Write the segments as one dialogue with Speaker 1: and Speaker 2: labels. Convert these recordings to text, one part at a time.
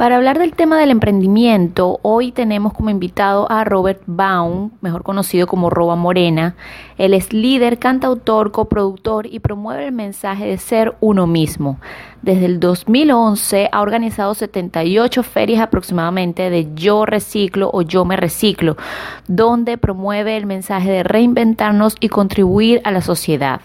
Speaker 1: Para hablar del tema del emprendimiento, hoy tenemos como invitado a Robert Baum, mejor conocido como Roba Morena. Él es líder, cantautor, coproductor y promueve el mensaje de ser uno mismo. Desde el 2011 ha organizado 78 ferias aproximadamente de Yo Reciclo o Yo Me Reciclo, donde promueve el mensaje de reinventarnos y contribuir a la sociedad.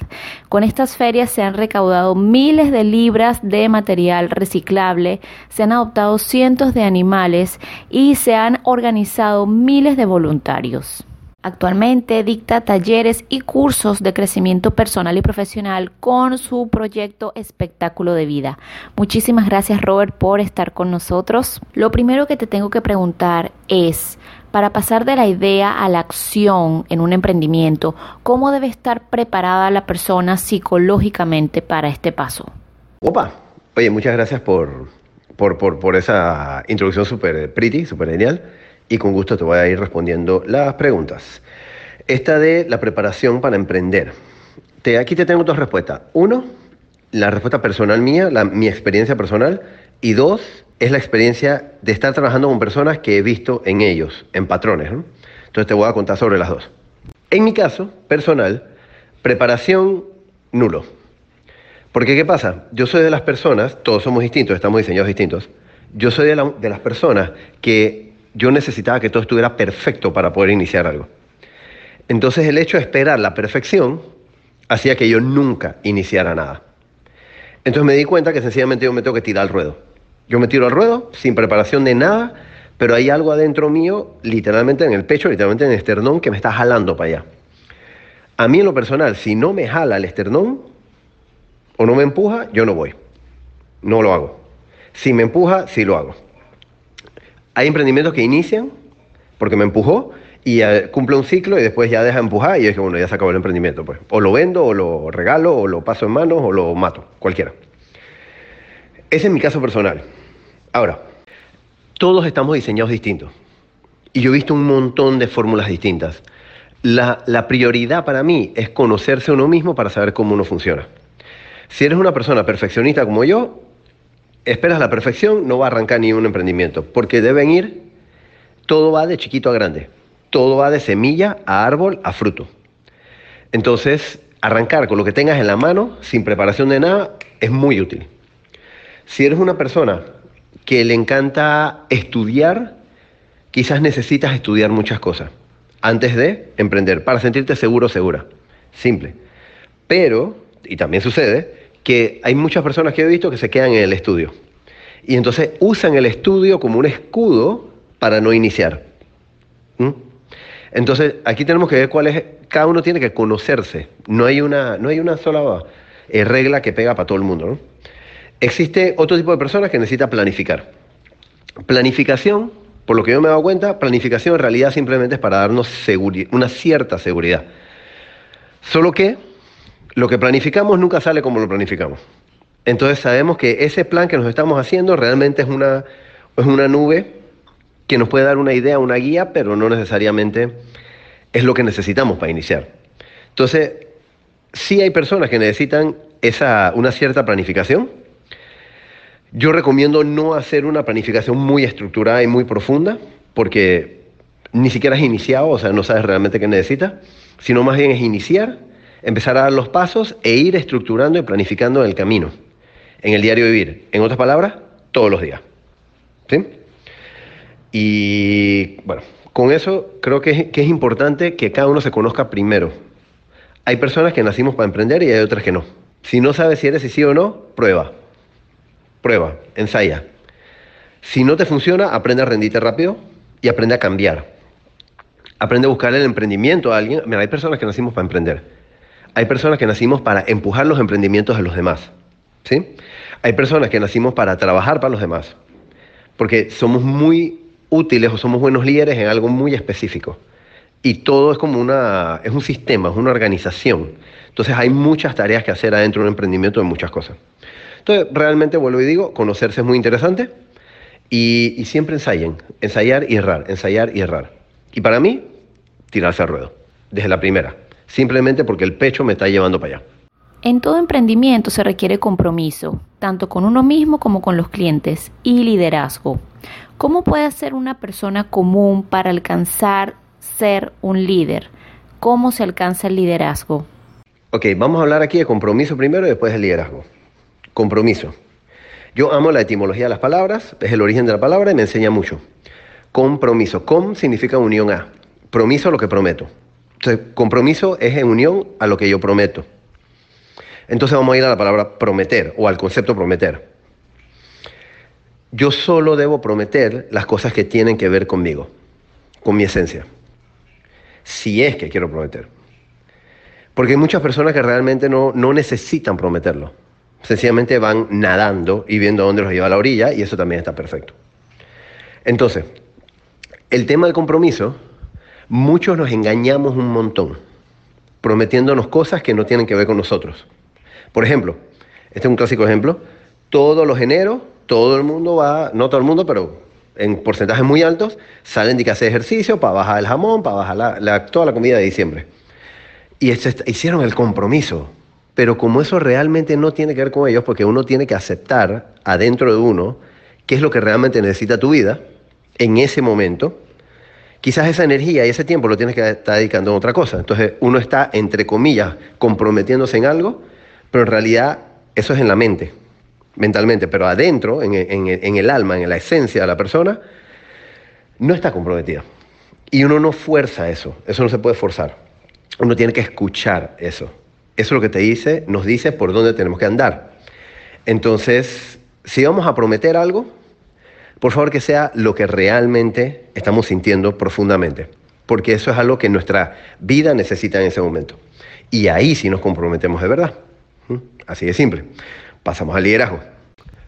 Speaker 1: Con estas ferias se han recaudado miles de libras de material reciclable, se han adoptado cientos de animales y se han organizado miles de voluntarios. Actualmente dicta talleres y cursos de crecimiento personal y profesional con su proyecto Espectáculo de Vida. Muchísimas gracias Robert por estar con nosotros. Lo primero que te tengo que preguntar es, para pasar de la idea a la acción en un emprendimiento, ¿cómo debe estar preparada la persona psicológicamente para este paso?
Speaker 2: Opa, oye, muchas gracias por, por, por, esa introducción súper pretty, súper genial y con gusto te voy a ir respondiendo las preguntas. Esta de la preparación para emprender. Aquí te tengo dos respuestas. Uno, la respuesta personal mía, la, mi experiencia personal. Y dos, es la experiencia de estar trabajando con personas que he visto en ellos, en patrones. Entonces te voy a contar sobre las dos. En mi caso, personal, preparación nulo. Porque ¿qué pasa? Yo soy de las personas, todos somos distintos, estamos diseñados distintos. Yo soy de las personas que yo necesitaba que todo estuviera perfecto para poder iniciar algo. Entonces el hecho de esperar la perfección hacía que yo nunca iniciara nada. Entonces me di cuenta que sencillamente yo me tengo que tirar al ruedo. Yo me tiro al ruedo sin preparación de nada, pero hay algo adentro mío, literalmente en el pecho, literalmente en el esternón, que me está jalando para allá. A mí en lo personal, si no me jala el esternón o no me empuja, yo no voy. No lo hago. Si me empuja, sí lo hago. Hay emprendimientos que inician porque me empujó y cumple un ciclo y después ya deja de empujar y yo dije, bueno, ya se acabó el emprendimiento. Pues. O lo vendo, o lo regalo, o lo paso en manos, o lo mato, cualquiera. Ese es mi caso personal. Ahora, todos estamos diseñados distintos. Y yo he visto un montón de fórmulas distintas. La, la prioridad para mí es conocerse uno mismo para saber cómo uno funciona. Si eres una persona perfeccionista como yo, esperas la perfección, no va a arrancar ni un emprendimiento, porque deben ir, todo va de chiquito a grande, todo va de semilla a árbol a fruto. Entonces, arrancar con lo que tengas en la mano, sin preparación de nada, es muy útil. Si eres una persona que le encanta estudiar, quizás necesitas estudiar muchas cosas antes de emprender, para sentirte seguro o segura. Simple. Pero, y también sucede, que hay muchas personas que he visto que se quedan en el estudio. Y entonces usan el estudio como un escudo para no iniciar. ¿Mm? Entonces, aquí tenemos que ver cuál es, cada uno tiene que conocerse. No hay una, no hay una sola eh, regla que pega para todo el mundo. Existe otro tipo de personas que necesita planificar. Planificación, por lo que yo me he dado cuenta, planificación en realidad simplemente es para darnos una cierta seguridad. Solo que lo que planificamos nunca sale como lo planificamos. Entonces sabemos que ese plan que nos estamos haciendo realmente es una, es una nube que nos puede dar una idea, una guía, pero no necesariamente es lo que necesitamos para iniciar. Entonces, sí hay personas que necesitan esa, una cierta planificación. Yo recomiendo no hacer una planificación muy estructurada y muy profunda, porque ni siquiera has iniciado, o sea, no sabes realmente qué necesitas, sino más bien es iniciar empezar a dar los pasos e ir estructurando y planificando el camino, en el diario vivir. En otras palabras, todos los días. ¿Sí? Y bueno, con eso creo que es, que es importante que cada uno se conozca primero. Hay personas que nacimos para emprender y hay otras que no. Si no sabes si eres sí o no, prueba. Prueba, ensaya. Si no te funciona, aprende a rendirte rápido y aprende a cambiar. Aprende a buscar el emprendimiento a alguien. Mira, hay personas que nacimos para emprender hay personas que nacimos para empujar los emprendimientos de los demás. ¿sí? Hay personas que nacimos para trabajar para los demás. Porque somos muy útiles o somos buenos líderes en algo muy específico. Y todo es como una, es un sistema, es una organización. Entonces hay muchas tareas que hacer adentro de un emprendimiento de muchas cosas. Entonces, realmente, vuelvo y digo, conocerse es muy interesante y, y siempre ensayen, ensayar y errar, ensayar y errar. Y para mí, tirarse al ruedo, desde la primera simplemente porque el pecho me está llevando para allá.
Speaker 1: En todo emprendimiento se requiere compromiso, tanto con uno mismo como con los clientes, y liderazgo. ¿Cómo puede ser una persona común para alcanzar ser un líder? ¿Cómo se alcanza el liderazgo?
Speaker 2: Ok, vamos a hablar aquí de compromiso primero y después de liderazgo. Compromiso. Yo amo la etimología de las palabras, es el origen de la palabra y me enseña mucho. Compromiso. Com significa unión a. Promiso lo que prometo. Entonces, compromiso es en unión a lo que yo prometo. Entonces vamos a ir a la palabra prometer o al concepto prometer. Yo solo debo prometer las cosas que tienen que ver conmigo, con mi esencia, si es que quiero prometer. Porque hay muchas personas que realmente no, no necesitan prometerlo. Sencillamente van nadando y viendo dónde los lleva a la orilla y eso también está perfecto. Entonces, el tema del compromiso, muchos nos engañamos un montón, prometiéndonos cosas que no tienen que ver con nosotros. Por ejemplo, este es un clásico ejemplo, todos los eneros, todo el mundo va, no todo el mundo, pero en porcentajes muy altos, salen de que hacer ejercicio para bajar el jamón, para bajar toda la comida de diciembre. Y hicieron el compromiso. Pero como eso realmente no tiene que ver con ellos, porque uno tiene que aceptar adentro de uno qué es lo que realmente necesita tu vida en ese momento, quizás esa energía y ese tiempo lo tienes que estar dedicando a otra cosa. Entonces uno está, entre comillas, comprometiéndose en algo pero en realidad eso es en la mente, mentalmente, pero adentro, en, el alma, en la esencia de la persona, no está comprometida. Y uno no fuerza eso, eso no se puede forzar. Uno tiene que escuchar eso. Eso es lo que te dice, nos dice por dónde tenemos que andar. Entonces, si vamos a prometer algo, por favor que sea lo que realmente estamos sintiendo profundamente, porque eso es algo que nuestra vida necesita en ese momento. Y ahí sí nos comprometemos de verdad. Así de simple. Pasamos al liderazgo.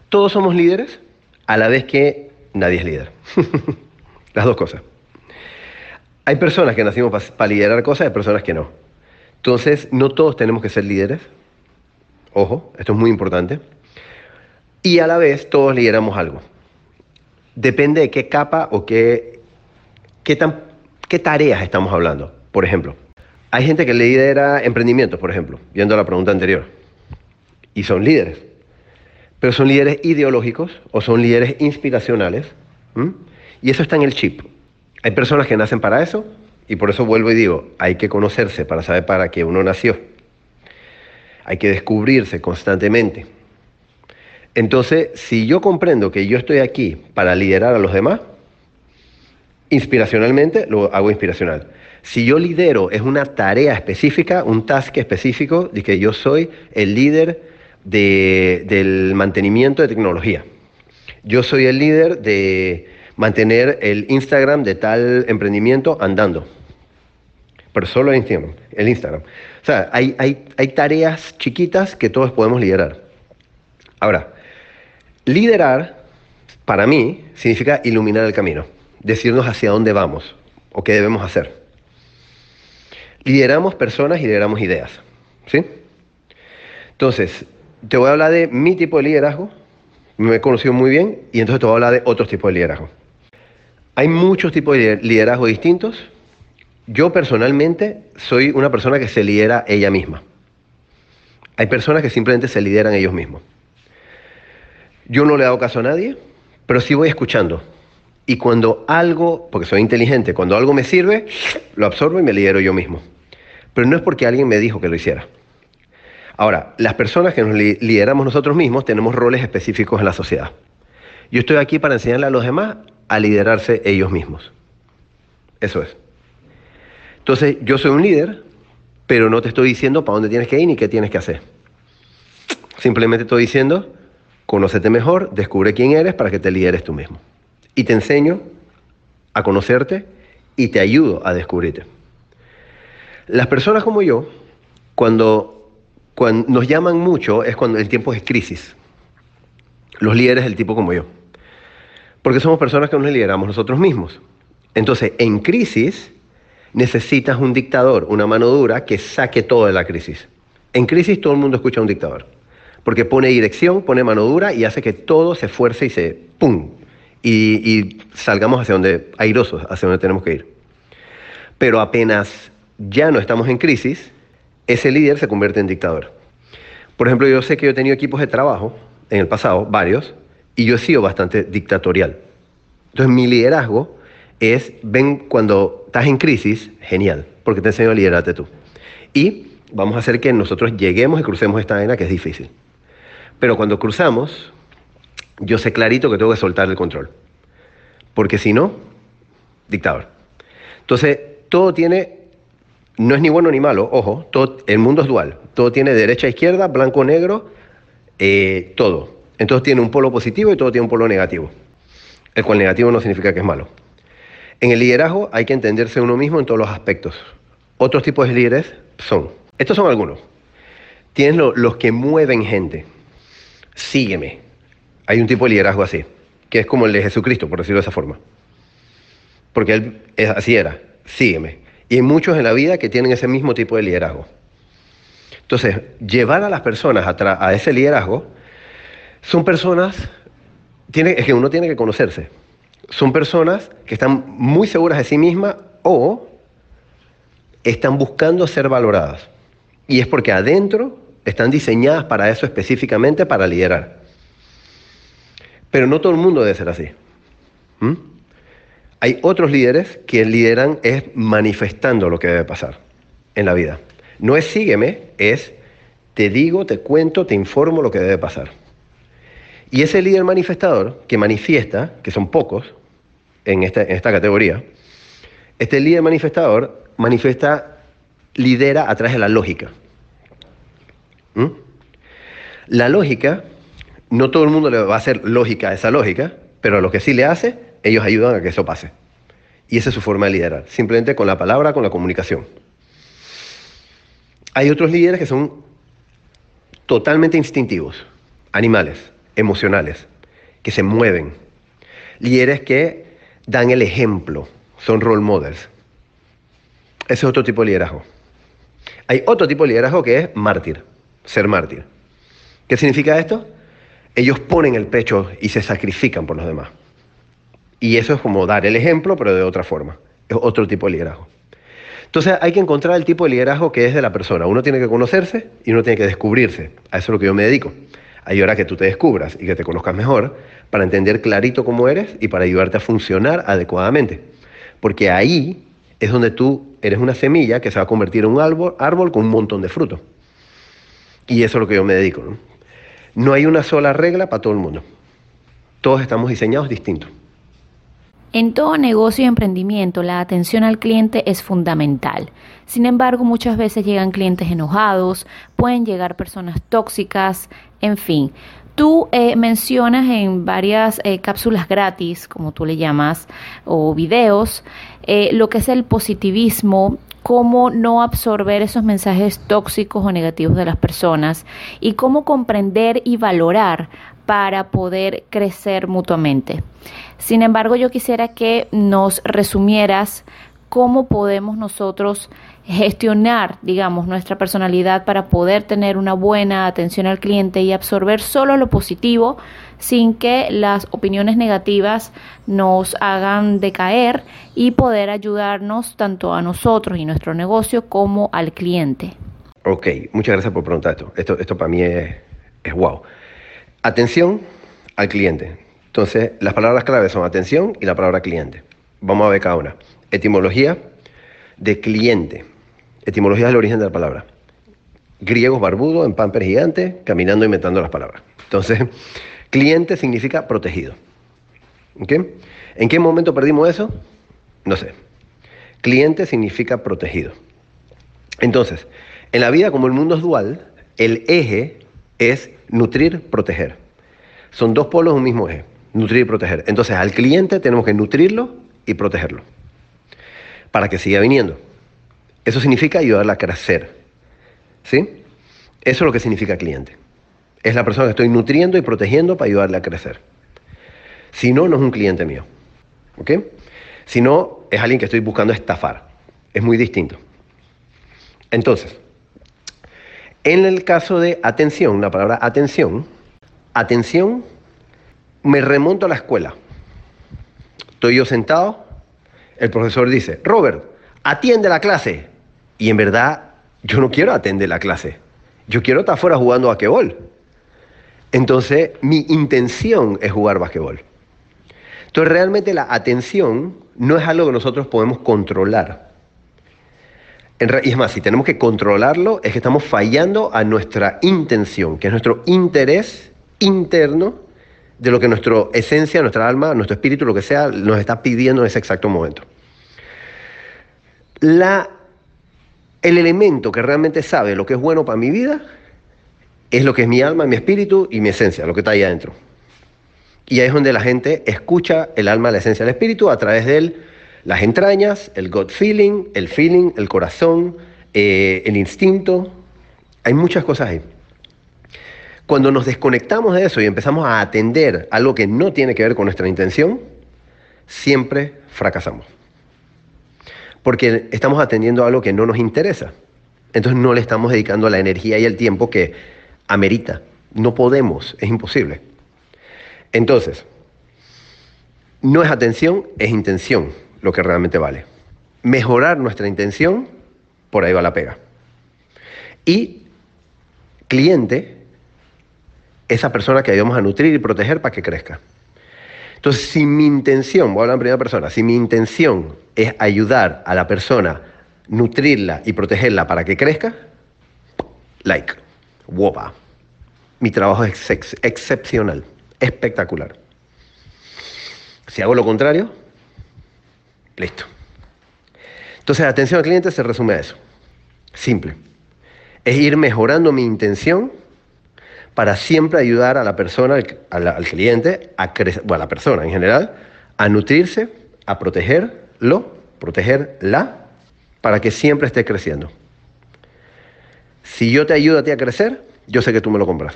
Speaker 2: Todos somos líderes a la vez que nadie es líder. Las dos cosas. Hay personas que nacimos para liderar cosas y personas que no. Entonces, no todos tenemos que ser líderes. Ojo, esto es muy importante. Y a la vez todos lideramos algo. Depende de qué capa o qué, qué, tan, qué tareas estamos hablando. Por ejemplo, hay gente que lidera emprendimientos, por ejemplo, viendo la pregunta anterior y son líderes. Pero son líderes ideológicos o son líderes inspiracionales. Y eso está en el chip. Hay personas que nacen para eso y por eso vuelvo y digo, hay que conocerse para saber para qué uno nació. Hay que descubrirse constantemente. Entonces, si yo comprendo que yo estoy aquí para liderar a los demás, inspiracionalmente lo hago inspiracional. Si yo lidero es una tarea específica, un task específico, de que yo soy el líder del mantenimiento de tecnología. Yo soy el líder de mantener el Instagram de tal emprendimiento andando. Pero solo el Instagram. El Instagram. O sea, hay, tareas chiquitas que todos podemos liderar. Ahora, liderar, para mí, significa iluminar el camino, decirnos hacia dónde vamos o qué debemos hacer. Lideramos personas y lideramos ideas. ¿Sí? Entonces, te voy a hablar de mi tipo de liderazgo, me he conocido muy bien, y entonces te voy a hablar de otros tipos de liderazgo. Hay muchos tipos de liderazgo distintos. Yo personalmente soy una persona que se lidera ella misma. Hay personas que simplemente se lideran ellos mismos. Yo no le hago caso a nadie, pero sí voy escuchando. Y cuando algo, porque soy inteligente, cuando algo me sirve, lo absorbo y me lidero yo mismo. Pero no es porque alguien me dijo que lo hiciera. Ahora, las personas que nos lideramos nosotros mismos tenemos roles específicos en la sociedad. Yo estoy aquí para enseñarle a los demás a liderarse ellos mismos. Eso es. Entonces, yo soy un líder, pero no te estoy diciendo para dónde tienes que ir ni qué tienes que hacer. Simplemente estoy diciendo, conócete mejor, descubre quién eres para que te lideres tú mismo. Y te enseño a conocerte y te ayudo a descubrirte. Las personas como yo, cuando cuando nos llaman mucho es cuando el tiempo es crisis. Los líderes del tipo como yo. Porque somos personas que nos lideramos nosotros mismos. Entonces, en crisis necesitas un dictador, una mano dura que saque todo de la crisis. En crisis todo el mundo escucha a un dictador. Porque pone dirección, pone mano dura y hace que todo se fuerce y se ¡pum! Y, y salgamos hacia donde, airosos, hacia donde tenemos que ir. Pero apenas ya no estamos en crisis, ese líder se convierte en dictador. Por ejemplo, yo sé que yo he tenido equipos de trabajo en el pasado, varios, y yo he sido bastante dictatorial. Entonces mi liderazgo es, ven, cuando estás en crisis, genial, porque te enseño a liderarte tú. Y vamos a hacer que nosotros lleguemos y crucemos esta arena que es difícil. Pero cuando cruzamos, yo sé clarito que tengo que soltar el control. Porque si no, dictador. Entonces, todo tiene, no es ni bueno ni malo, ojo, todo, el mundo es dual. Todo tiene derecha, izquierda, blanco, negro, eh, todo. Entonces tiene un polo positivo y todo tiene un polo negativo. El cual negativo no significa que es malo. En el liderazgo hay que entenderse uno mismo en todos los aspectos. Otros tipos de líderes son, estos son algunos. Tienes los que mueven gente. Sígueme. Hay un tipo de liderazgo así, que es como el de Jesucristo, por decirlo de esa forma. Porque él es, así era, sígueme. Y hay muchos en la vida que tienen ese mismo tipo de liderazgo. Entonces, llevar a las personas a, ese liderazgo son personas, es que uno tiene que conocerse. Son personas que están muy seguras de sí mismas o están buscando ser valoradas. Y es porque adentro están diseñadas para eso específicamente, para liderar. Pero no todo el mundo debe ser así. ¿Mm? Hay otros líderes que lideran es manifestando lo que debe pasar en la vida. No es sígueme, es te digo, te cuento, te informo lo que debe pasar. Y ese líder manifestador que manifiesta, que son pocos en esta, esta categoría, este líder manifestador manifiesta, lidera a través de la lógica. ¿Mm? La lógica, no todo el mundo le va a hacer lógica a esa lógica, pero a lo que sí le hace, ellos ayudan a que eso pase. Y esa es su forma de liderar, simplemente con la palabra, con la comunicación. Hay otros líderes que son totalmente instintivos, animales, emocionales, que se mueven. Líderes que dan el ejemplo, son role models. Ese es otro tipo de liderazgo. Hay otro tipo de liderazgo que es mártir, ser mártir. ¿Qué significa esto? Ellos ponen el pecho y se sacrifican por los demás. Y eso es como dar el ejemplo, pero de otra forma. Es otro tipo de liderazgo. Entonces hay que encontrar el tipo de liderazgo que es de la persona. Uno tiene que conocerse y uno tiene que descubrirse. A eso es lo que yo me dedico. Ayudar a que tú te descubras y que te conozcas mejor para entender clarito cómo eres y para ayudarte a funcionar adecuadamente. Porque ahí es donde tú eres una semilla que se va a convertir en un árbol, árbol con un montón de frutos. Y eso es lo que yo me dedico. ¿no? hay una sola regla para todo el mundo. Todos estamos diseñados distintos.
Speaker 1: En todo negocio y emprendimiento, la atención al cliente es fundamental. Sin embargo, muchas veces llegan clientes enojados, pueden llegar personas tóxicas, en fin. Tú eh, mencionas en varias eh, cápsulas gratis, como tú le llamas, o videos, eh, lo que es el positivismo, cómo no absorber esos mensajes tóxicos o negativos de las personas y cómo comprender y valorar para poder crecer mutuamente. Sin embargo, yo quisiera que nos resumieras cómo podemos nosotros gestionar, digamos, nuestra personalidad para poder tener una buena atención al cliente y absorber solo lo positivo sin que las opiniones negativas nos hagan decaer y poder ayudarnos tanto a nosotros y nuestro negocio como al cliente.
Speaker 2: Ok, muchas gracias por preguntar esto. Esto, esto para mí es, es wow. Atención al cliente. Entonces, las palabras claves son atención y la palabra cliente. Vamos a ver cada una. Etimología de cliente. Etimología es el origen de la palabra. Griegos barbudo, en pamper gigante, caminando inventando las palabras. Entonces, cliente significa protegido. ¿En qué momento perdimos eso? No sé. Cliente significa protegido. Entonces, en la vida como el mundo es dual, el eje es nutrir, proteger. Son dos polos de un mismo eje, nutrir y proteger. Entonces al cliente tenemos que nutrirlo y protegerlo para que siga viniendo. Eso significa ayudarle a crecer. ¿Sí? Eso es lo que significa cliente. Es la persona que estoy nutriendo y protegiendo para ayudarle a crecer. Si no, no es un cliente mío. ¿Ok? Si no, es alguien que estoy buscando estafar. Es muy distinto. Entonces, en el caso de atención, la palabra atención, atención, me remonto a la escuela. Estoy yo sentado, el profesor dice, Robert, atiende la clase. Y en verdad, yo no quiero atender la clase. Yo quiero estar afuera jugando basquetbol. Entonces, mi intención es jugar basquetbol. Entonces, realmente la atención no es algo que nosotros podemos controlar. Y es más, si tenemos que controlarlo, es que estamos fallando a nuestra intención, que es nuestro interés interno de lo que nuestra esencia, nuestra alma, nuestro espíritu, lo que sea, nos está pidiendo en ese exacto momento. La, el elemento que realmente sabe lo que es bueno para mi vida es lo que es mi alma, mi espíritu y mi esencia, lo que está ahí adentro. Y ahí es donde la gente escucha el alma, la esencia, el espíritu a través de él, las entrañas, el gut feeling, el feeling, el corazón, eh, el instinto. Hay muchas cosas ahí. Cuando nos desconectamos de eso y empezamos a atender algo que no tiene que ver con nuestra intención, siempre fracasamos. Porque estamos atendiendo algo que no nos interesa. Entonces no le estamos dedicando la energía y el tiempo que amerita. No podemos, es imposible. Entonces, no es atención, es intención lo que realmente vale. Mejorar nuestra intención, por ahí va la pega. Y cliente esa persona que ayudamos a nutrir y proteger para que crezca. Entonces, si mi intención, voy a hablar en primera persona, si mi intención es ayudar a la persona, nutrirla y protegerla para que crezca, like, guapa. Mi trabajo es excepcional, espectacular. Si hago lo contrario, listo. Entonces, atención al cliente se resume a eso. Simple. Es ir mejorando mi intención para siempre ayudar a la persona, al, cliente, a crecer, bueno, a la persona en general, a nutrirse, a protegerlo, protegerla, para que siempre esté creciendo. Si yo te ayudo a ti a crecer, yo sé que tú me lo compras.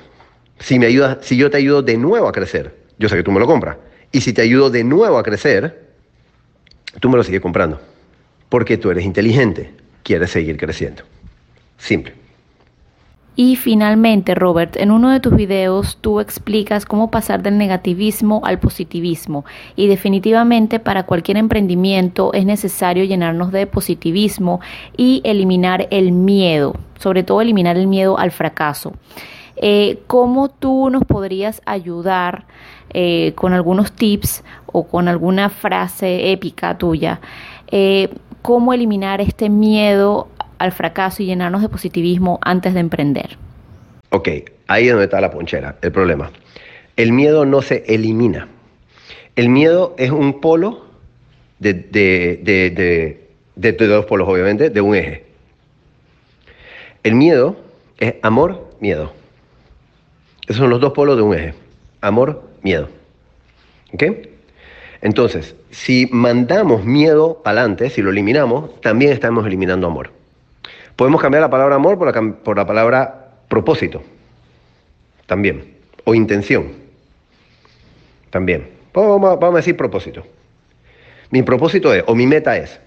Speaker 2: Si, me si yo te ayudo de nuevo a crecer, yo sé que tú me lo compras. Y si te ayudo de nuevo a crecer, tú me lo sigues comprando. Porque tú eres inteligente, quieres seguir creciendo. Simple.
Speaker 1: Y finalmente, Robert, en uno de tus videos tú explicas cómo pasar del negativismo al positivismo. Y definitivamente para cualquier emprendimiento es necesario llenarnos de positivismo y eliminar el miedo, sobre todo eliminar el miedo al fracaso. Eh, ¿Cómo tú nos podrías ayudar eh, con algunos tips o con alguna frase épica tuya? Eh, ¿Cómo eliminar este miedo al fracaso y llenarnos de positivismo antes de emprender?
Speaker 2: Ok, ahí es donde está la ponchera, el problema. El miedo no se elimina. El miedo es un polo de, de, dos polos, obviamente, de un eje. El miedo es amor, miedo. Esos son los dos polos de un eje. Amor, miedo. ¿Ok? Entonces, si mandamos miedo adelante, si lo eliminamos, también estamos eliminando amor. Podemos cambiar la palabra amor por la, por la palabra propósito, también, o intención, también. Vamos, a decir propósito. Mi propósito es, o mi meta es,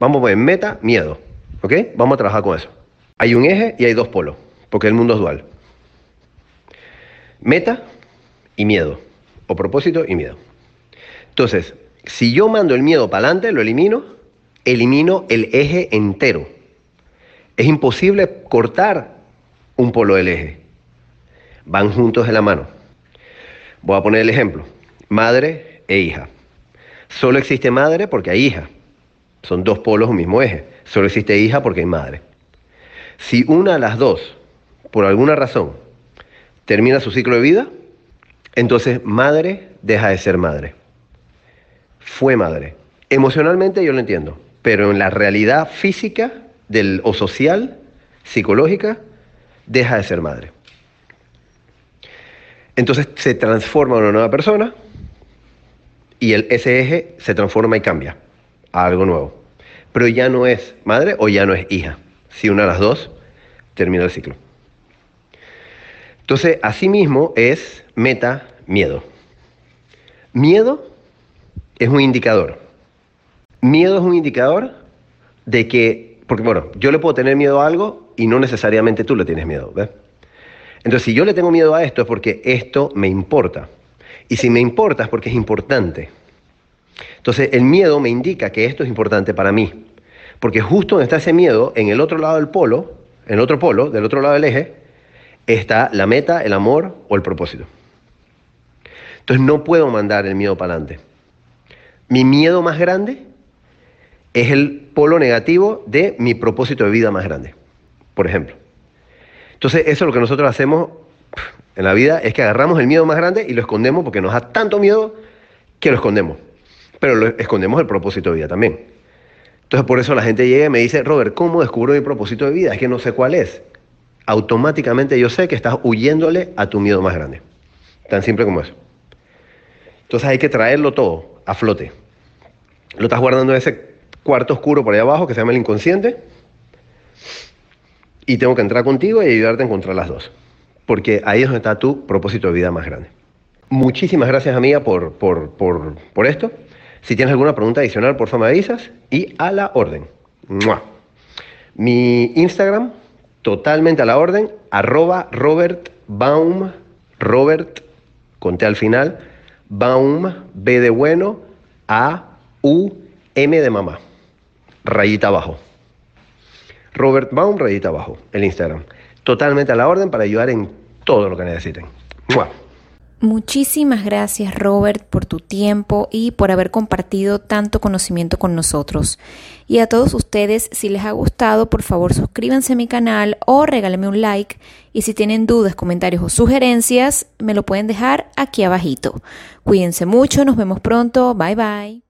Speaker 2: vamos a poner meta, miedo, ¿ok? Vamos a trabajar con eso. Hay un eje y hay dos polos, porque el mundo es dual. Meta y miedo, o propósito y miedo. Entonces, si yo mando el miedo para adelante, lo elimino, elimino el eje entero. Es imposible cortar un polo del eje. Van juntos de la mano. Voy a poner el ejemplo. Madre e hija. Solo existe madre porque hay hija. Son dos polos un mismo eje. Solo existe hija porque hay madre. Si una de las dos, por alguna razón, termina su ciclo de vida, entonces madre deja de ser madre. Fue madre. Emocionalmente yo lo entiendo, pero en la realidad física del, o social, psicológica, deja de ser madre. Entonces se transforma en una nueva persona y el, ese eje se transforma y cambia a algo nuevo. Pero ya no es madre o ya no es hija. Si una de las dos termina el ciclo. Entonces, asimismo es meta miedo. Miedo es un indicador. Miedo es un indicador de que porque bueno, yo le puedo tener miedo a algo y no necesariamente tú le tienes miedo, ¿ves? Entonces, si yo le tengo miedo a esto es porque esto me importa. Y si me importa es porque es importante. Entonces, el miedo me indica que esto es importante para mí. Porque justo donde está ese miedo, en el otro lado del polo, en el otro polo, del otro lado del eje, está la meta, el amor o el propósito. Entonces no puedo mandar el miedo para adelante. Mi miedo más grande es el polo negativo de mi propósito de vida más grande, por ejemplo. Entonces eso es lo que nosotros hacemos en la vida, es que agarramos el miedo más grande y lo escondemos porque nos da tanto miedo que lo escondemos. Pero lo escondemos el propósito de vida también. Entonces por eso la gente llega y me dice, Robert, ¿cómo descubro mi propósito de vida? Es que no sé cuál es. Automáticamente yo sé que estás huyéndole a tu miedo más grande. Tan simple como eso. Entonces hay que traerlo todo a flote. Lo estás guardando ese cuarto oscuro por ahí abajo que se llama el inconsciente. Y tengo que entrar contigo y ayudarte a encontrar las dos. Porque ahí es donde está tu propósito de vida más grande. Muchísimas gracias, amiga, por, por, por, por esto. Si tienes alguna pregunta adicional, por favor me avisas. Y a la orden. Mi Instagram, totalmente a la orden, arroba Robert Baum, Robert, conté al final, Baum, B de bueno, A, U, M de mamá. Rayita abajo. Robert Baum, rayita abajo, el Instagram. Totalmente a la orden para ayudar en todo lo que necesiten.
Speaker 1: Muchísimas gracias Robert por tu tiempo y por haber compartido tanto conocimiento con nosotros. Y a todos ustedes, si les ha gustado, por favor suscríbanse a mi canal o regálenme un like. Y si tienen dudas, comentarios o sugerencias, me lo pueden dejar aquí abajito. Cuídense mucho, nos vemos pronto, bye bye.